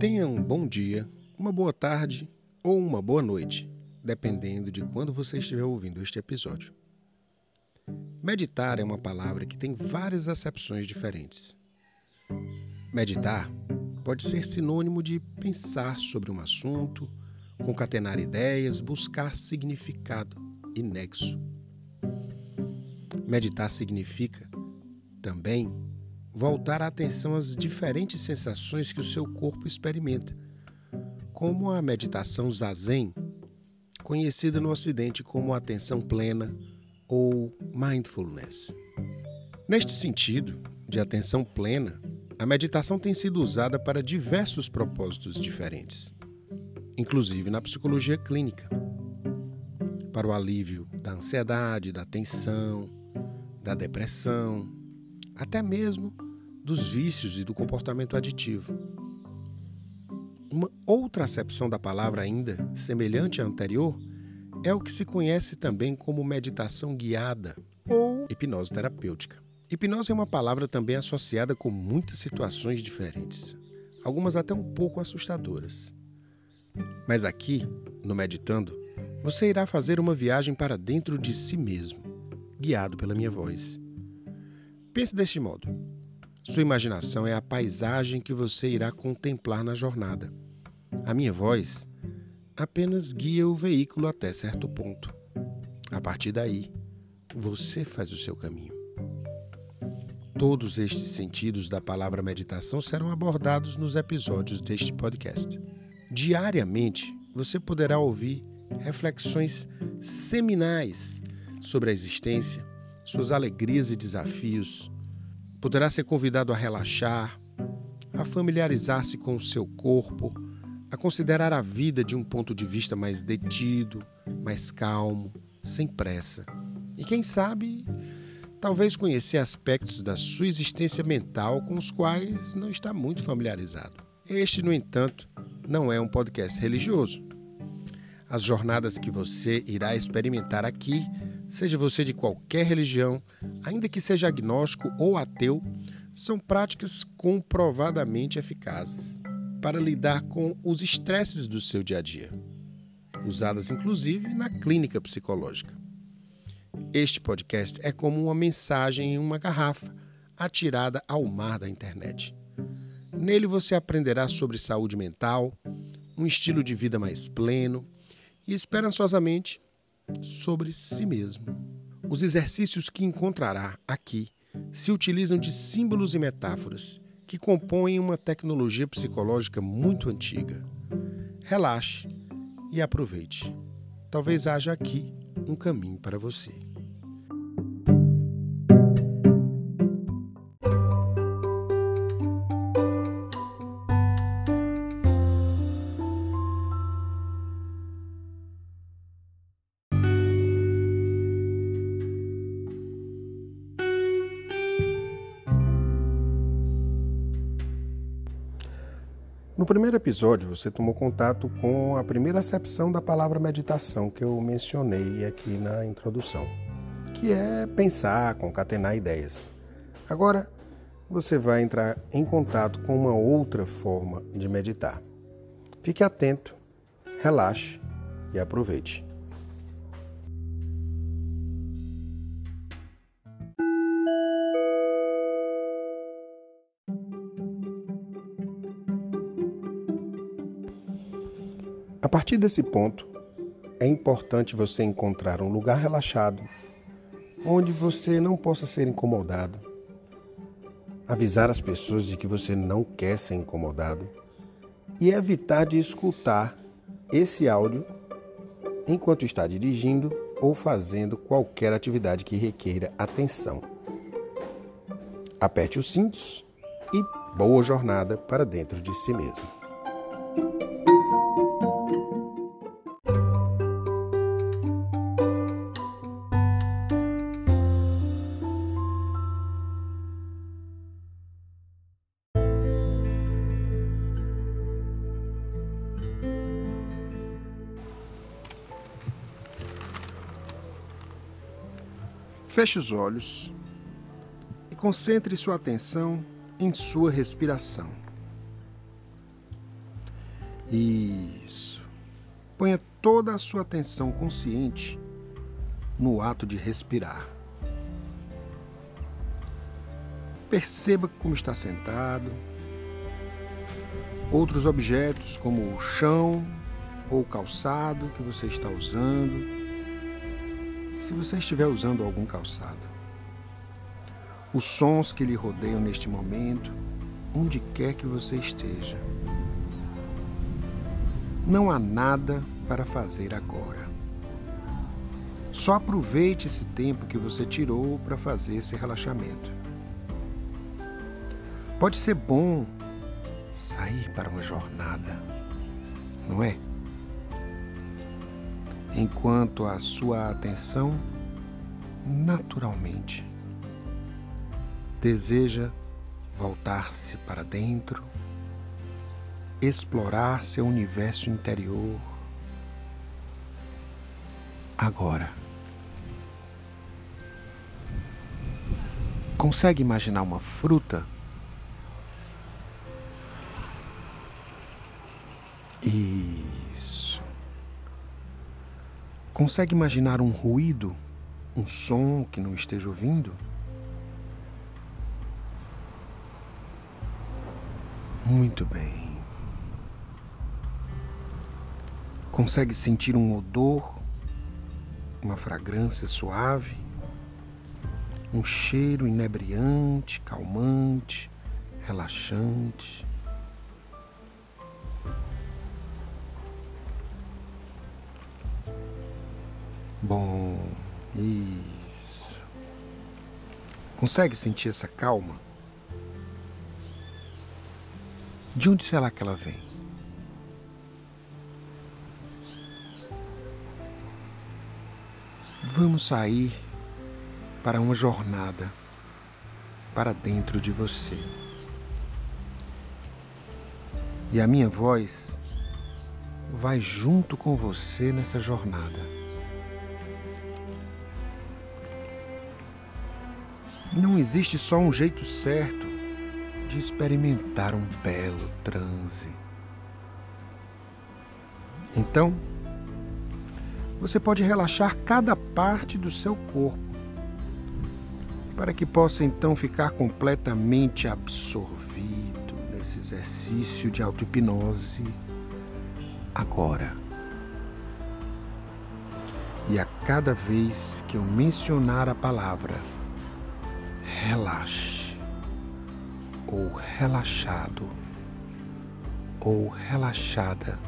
Tenha um bom dia, uma boa tarde ou uma boa noite, dependendo de quando você estiver ouvindo este episódio. Meditar é uma palavra que tem várias acepções diferentes. Meditar pode ser sinônimo de pensar sobre um assunto, concatenar ideias, buscar significado e nexo. Meditar significa também voltar a atenção às diferentes sensações que o seu corpo experimenta, como a meditação zazen, conhecida no Ocidente como atenção plena ou mindfulness. Neste sentido, de atenção plena, a meditação tem sido usada para diversos propósitos diferentes, inclusive na psicologia clínica, para o alívio da ansiedade, da tensão, da depressão, até mesmo dos vícios e do comportamento aditivo. Uma outra acepção da palavra, ainda semelhante à anterior, é o que se conhece também como meditação guiada ou hipnose terapêutica. Hipnose é uma palavra também associada com muitas situações diferentes, algumas até um pouco assustadoras. Mas aqui, no Meditando, você irá fazer uma viagem para dentro de si mesmo, guiado pela minha voz. Pense deste modo: sua imaginação é a paisagem que você irá contemplar na jornada. A minha voz apenas guia o veículo até certo ponto. A partir daí, você faz o seu caminho. Todos estes sentidos da palavra meditação serão abordados nos episódios deste podcast. Diariamente, você poderá ouvir reflexões seminais sobre a existência, suas alegrias e desafios. Poderá ser convidado a relaxar, a familiarizar-se com o seu corpo, a considerar a vida de um ponto de vista mais detido, mais calmo, sem pressa. E quem sabe, talvez conhecer aspectos da sua existência mental com os quais não está muito familiarizado. Este, no entanto, não é um podcast religioso. As jornadas que você irá experimentar aqui seja você de qualquer religião, ainda que seja agnóstico ou ateu, são práticas comprovadamente eficazes para lidar com os estresses do seu dia a dia, usadas inclusive na clínica psicológica. Este podcast é como uma mensagem em uma garrafa atirada ao mar da internet. Nele você aprenderá sobre saúde mental, um estilo de vida mais pleno e esperançosamente sobre si mesmo. Os exercícios que encontrará aqui se utilizam de símbolos e metáforas que compõem uma tecnologia psicológica muito antiga. Relaxe e aproveite. Talvez haja aqui um caminho para você. Primeiro episódio, você tomou contato com a primeira acepção da palavra meditação que eu mencionei aqui na introdução, que é pensar, concatenar ideias. Agora, você vai entrar em contato com uma outra forma de meditar. Fique atento, relaxe e aproveite. Partir desse ponto, é importante você encontrar um lugar relaxado, onde você não possa ser incomodado. Avisar as pessoas de que você não quer ser incomodado e evitar de escutar esse áudio enquanto está dirigindo ou fazendo qualquer atividade que requeira atenção. Aperte os cintos e boa jornada para dentro de si mesmo. Feche os olhos e concentre sua atenção em sua respiração. Isso. Ponha toda a sua atenção consciente no ato de respirar. Perceba como está sentado. Outros objetos, como o chão ou o calçado que você está usando. Se você estiver usando algum calçado. Os sons que lhe rodeiam neste momento, onde quer que você esteja. Não há nada para fazer agora. Só aproveite esse tempo que você tirou para fazer esse relaxamento. Pode ser bom sair para uma jornada, não é? Enquanto a sua atenção naturalmente deseja voltar-se para dentro, explorar seu universo interior. Agora. Consegue imaginar uma fruta? Isso. Consegue imaginar um ruído, um som que não esteja ouvindo? Muito bem. Consegue sentir um odor, uma fragrância suave, um cheiro inebriante, calmante, relaxante. Isso. Consegue sentir essa calma? De onde será que ela vem? Vamos sair para uma jornada para dentro de você. E a minha voz vai junto com você nessa jornada. Não existe só um jeito certo de experimentar um belo transe. Então, você pode relaxar cada parte do seu corpo para que possa então ficar completamente absorvido nesse exercício de auto-hipnose agora. E a cada vez que eu mencionar a palavra relaxe, ou relaxado ou relaxada,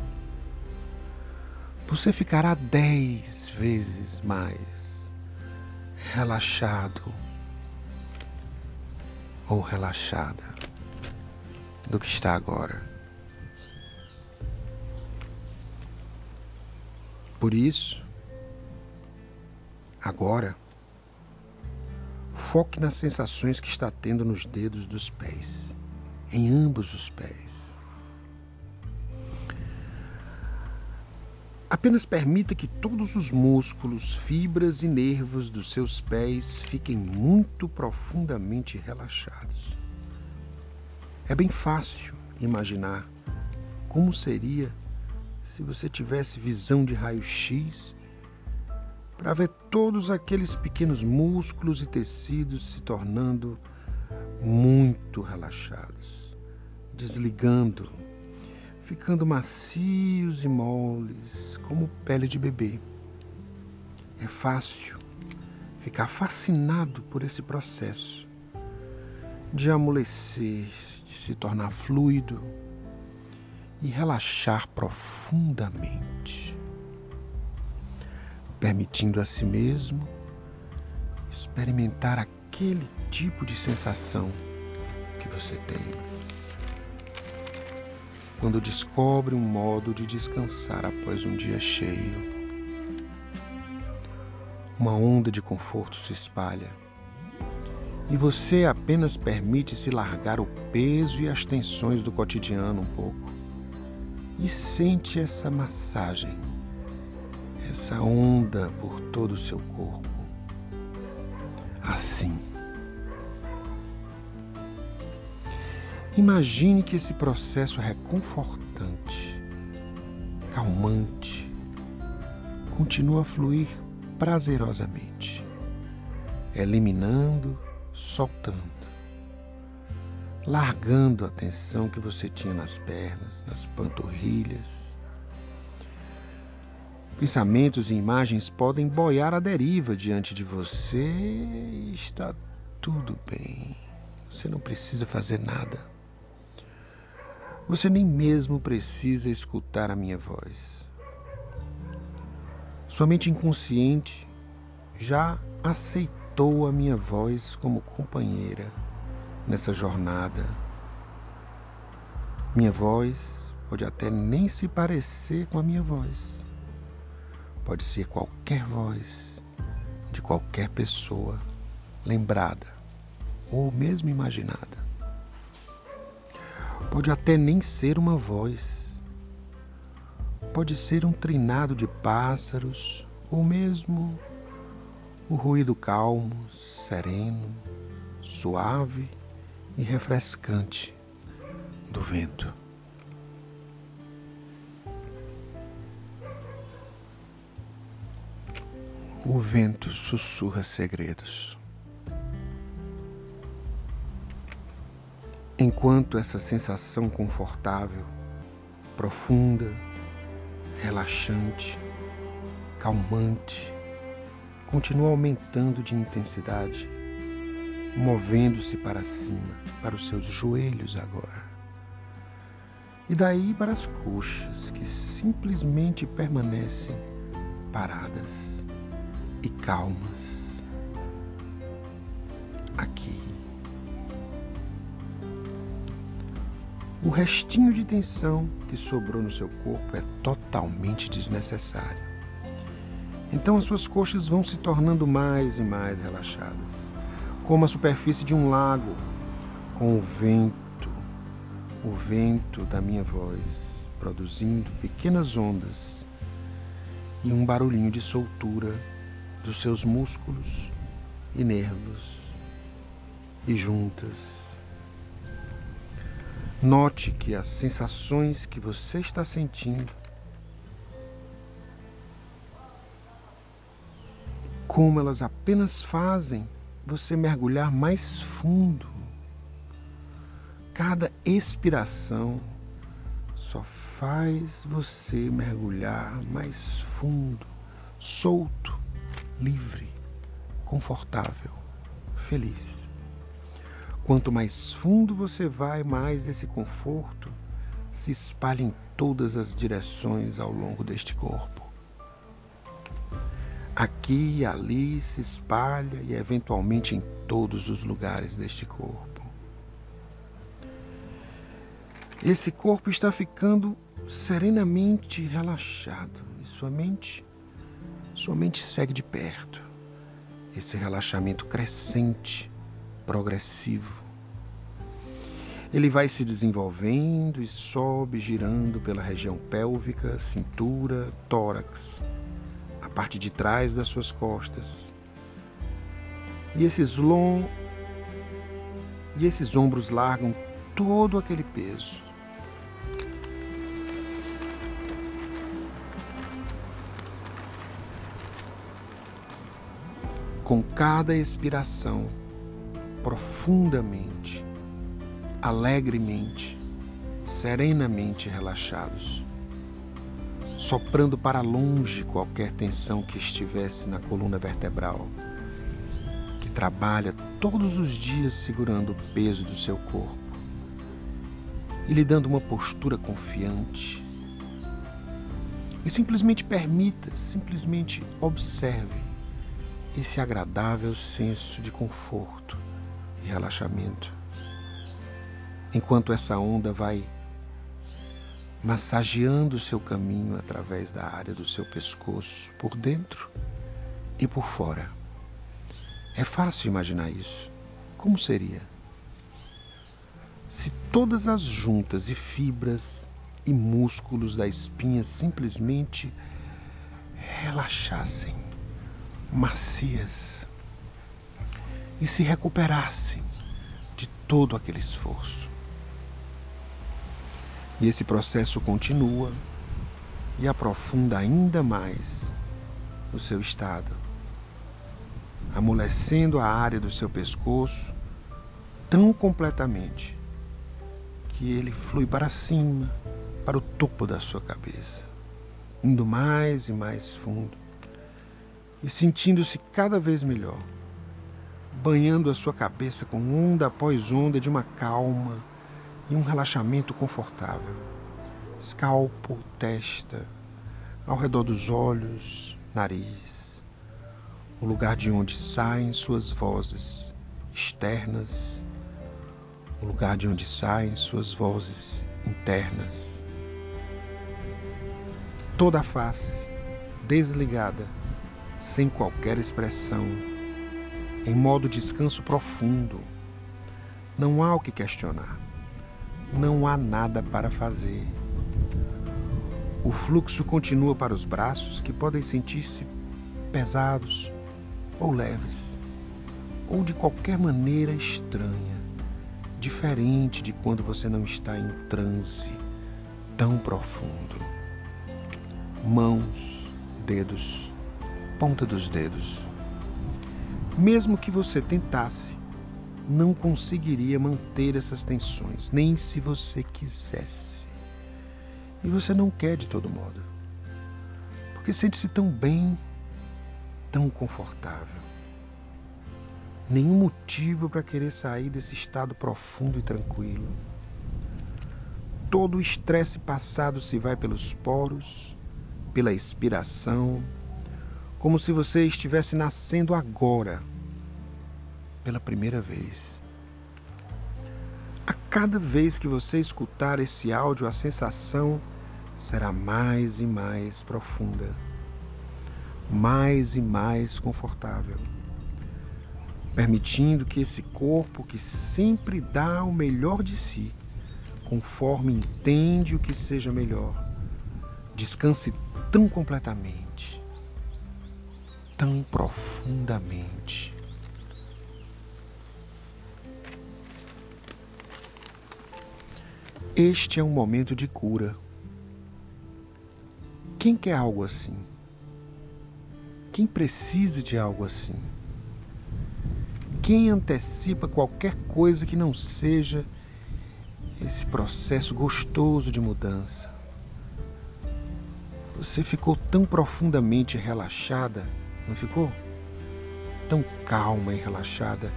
você ficará dez vezes mais relaxado ou relaxada do que está agora. Por isso, agora, Foque nas sensações que está tendo nos dedos dos pés, em ambos os pés. Apenas permita que todos os músculos, fibras e nervos dos seus pés fiquem muito profundamente relaxados. É bem fácil imaginar como seria se você tivesse visão de raio-x para ver todos aqueles pequenos músculos e tecidos se tornando muito relaxados, desligando, ficando macios e moles, como pele de bebê. É fácil ficar fascinado por esse processo de amolecer, de se tornar fluido e relaxar profundamente permitindo a si mesmo experimentar aquele tipo de sensação que você tem. Quando descobre um modo de descansar após um dia cheio, uma onda de conforto se espalha e você apenas permite se largar o peso e as tensões do cotidiano um pouco e sente essa massagem essa onda por todo o seu corpo. Assim. Imagine que esse processo é reconfortante calmante, continua a fluir prazerosamente, eliminando, soltando, largando a tensão que você tinha nas pernas, nas panturrilhas. Pensamentos e imagens podem boiar à deriva diante de você e está tudo bem. Você não precisa fazer nada. Você nem mesmo precisa escutar a minha voz. Sua mente inconsciente já aceitou a minha voz como companheira nessa jornada. Minha voz pode até nem se parecer com a minha voz. Pode ser qualquer voz de qualquer pessoa lembrada ou mesmo imaginada. Pode até nem ser uma voz. Pode ser um trinado de pássaros ou mesmo o ruído calmo, sereno, suave e refrescante do vento. O vento sussurra segredos. Enquanto essa sensação confortável, profunda, relaxante, calmante, continua aumentando de intensidade, movendo-se para cima, para os seus joelhos agora. E daí para as coxas, que simplesmente permanecem paradas e calmas. Aqui O restinho de tensão que sobrou no seu corpo é totalmente desnecessário. Então as suas coxas vão se tornando mais e mais relaxadas, como a superfície de um lago, com o vento, o vento da minha voz, produzindo pequenas ondas e um barulhinho de soltura dos seus músculos e nervos e juntas Note que as sensações que você está sentindo, como elas apenas fazem você mergulhar mais fundo. Cada expiração só faz você mergulhar mais fundo, solto, livre, confortável, feliz. Quanto mais fundo você vai, mais esse conforto se espalha em todas as direções ao longo deste corpo. Aqui e ali se espalha e eventualmente em todos os lugares deste corpo. Esse corpo está ficando serenamente relaxado e sua mente, sua mente segue de perto. Esse relaxamento crescente progressivo. Ele vai se desenvolvendo e sobe, girando pela região pélvica, cintura, tórax, a parte de trás das suas costas. E esses long e esses ombros largam todo aquele peso. Com cada expiração, profundamente, alegremente, serenamente relaxados, soprando para longe qualquer tensão que estivesse na coluna vertebral, que trabalha todos os dias segurando o peso do seu corpo e lhe dando uma postura confiante. E simplesmente permita, simplesmente observe esse agradável senso de conforto e relaxamento. Enquanto essa onda vai massageando seu caminho através da área do seu pescoço, por dentro e por fora. É fácil imaginar isso. Como seria? Se todas as juntas e fibras e músculos da espinha simplesmente relaxassem, macias e se recuperassem de todo aquele esforço. E esse processo continua e aprofunda ainda mais o seu estado, amolecendo a área do seu pescoço tão completamente que ele flui para cima, para o topo da sua cabeça, indo mais e mais fundo e sentindo-se cada vez melhor, banhando a sua cabeça com onda após onda de uma calma e um relaxamento confortável. Escalpo, testa, ao redor dos olhos, nariz, o lugar de onde saem suas vozes externas, o lugar de onde saem suas vozes internas. Toda a face desligada sem qualquer expressão, em modo descanso profundo. Não há o que questionar, não há nada para fazer. O fluxo continua para os braços que podem sentir-se pesados ou leves, ou de qualquer maneira estranha, diferente de quando você não está em transe tão profundo. Mãos, dedos, ponta dos dedos. Mesmo que você tentasse, não conseguiria manter essas tensões, nem se você quisesse. E você não quer de todo modo, porque sente-se tão bem, tão confortável. Nenhum motivo para querer sair desse estado profundo e tranquilo. Todo o estresse passado se vai pelos poros, pela expiração, como se você estivesse nascendo agora, pela primeira vez. A cada vez que você escutar esse áudio, a sensação será mais e mais profunda, mais e mais confortável, permitindo que esse corpo que sempre dá o melhor de si, conforme entende o que seja melhor, descanse tão completamente tão profundamente. Este é um momento de cura. Quem quer algo assim? Quem precisa de algo assim? Quem antecipa qualquer coisa que não seja esse processo gostoso de mudança? Você ficou tão profundamente relaxada não ficou? Tão calma e relaxada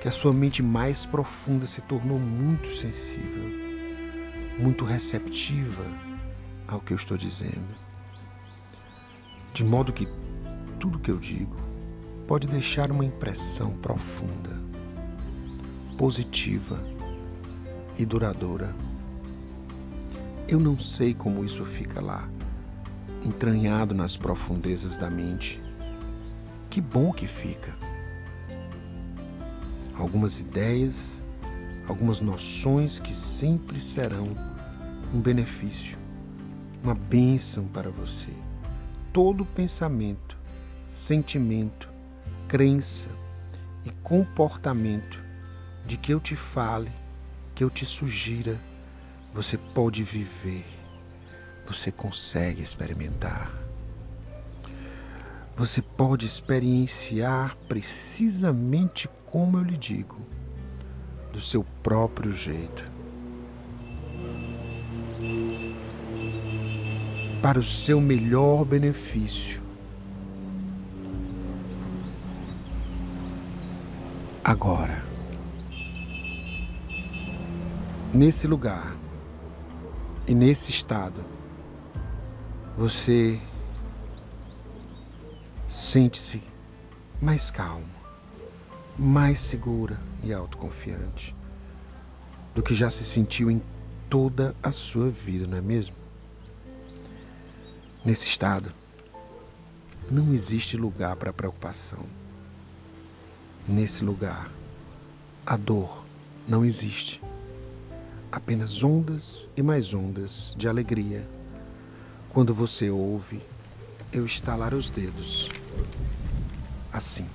que a sua mente mais profunda se tornou muito sensível, muito receptiva ao que eu estou dizendo. De modo que tudo que eu digo pode deixar uma impressão profunda, positiva e duradoura. Eu não sei como isso fica lá entranhado nas profundezas da mente. Que bom que fica. Algumas ideias, algumas noções que sempre serão um benefício, uma bênção para você. Todo pensamento, sentimento, crença e comportamento de que eu te fale, que eu te sugira, você pode viver você consegue experimentar. Você pode experienciar precisamente como eu lhe digo, do seu próprio jeito. Para o seu melhor benefício. Agora, nesse lugar e nesse estado, você sente-se mais calmo, mais segura e autoconfiante do que já se sentiu em toda a sua vida, não é mesmo? Nesse estado, não existe lugar para preocupação. Nesse lugar, a dor não existe. Apenas ondas e mais ondas de alegria quando você ouve eu estalar os dedos. Assim.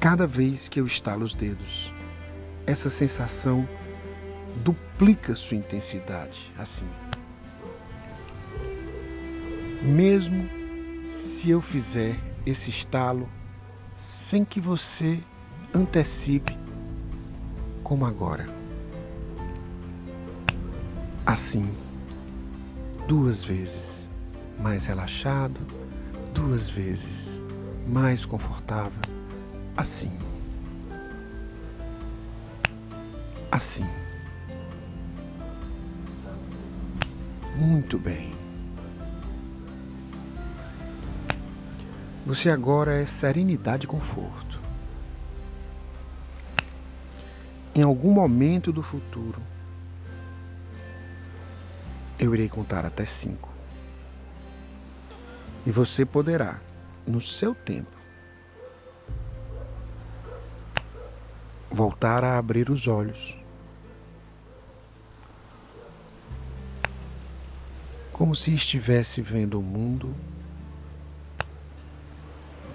Cada vez que eu estalo os dedos, essa sensação duplica sua intensidade. Assim. Mesmo se eu fizer esse estalo sem que você antecipe, como agora. Assim, duas vezes mais relaxado, duas vezes mais confortável, assim. Assim. Muito bem. Você agora é serenidade e conforto. Em algum momento do futuro, eu irei contar até cinco. E você poderá, no seu tempo, voltar a abrir os olhos. Como se estivesse vendo o mundo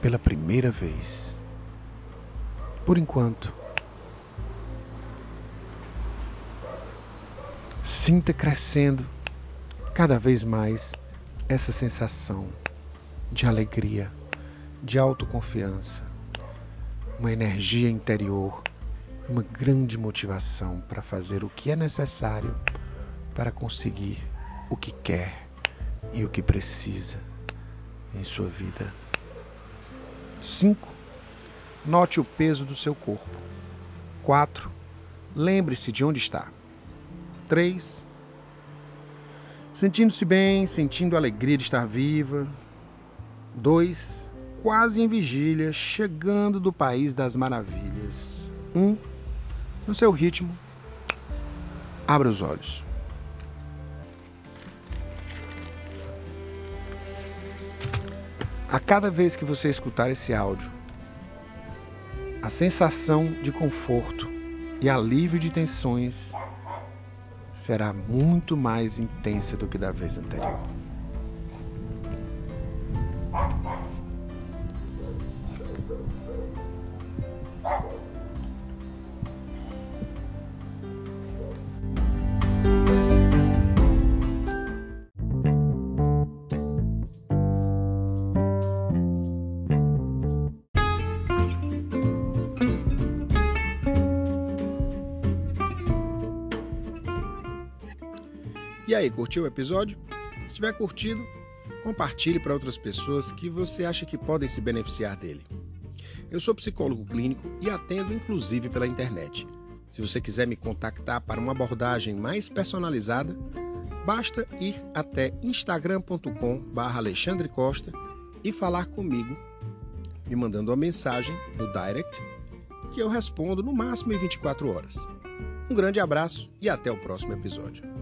pela primeira vez. Por enquanto, sinta crescendo cada vez mais essa sensação de alegria, de autoconfiança, uma energia interior, uma grande motivação para fazer o que é necessário para conseguir o que quer e o que precisa em sua vida. 5. Note o peso do seu corpo. 4. Lembre-se de onde está. 3. Sentindo-se bem, sentindo a alegria de estar viva. 2. Quase em vigília, chegando do país das maravilhas. 1. Um, no seu ritmo, abra os olhos. A cada vez que você escutar esse áudio, a sensação de conforto e alívio de tensões será muito mais intensa do que da vez anterior. E aí, curtiu o episódio? Se tiver curtido, compartilhe para outras pessoas que você acha que podem se beneficiar dele. Eu sou psicólogo clínico e atendo inclusive pela internet. Se você quiser me contactar para uma abordagem mais personalizada, basta ir até instagram.com/alexandre Costa e falar comigo, me mandando uma mensagem no direct que eu respondo no máximo em 24 horas. Um grande abraço e até o próximo episódio.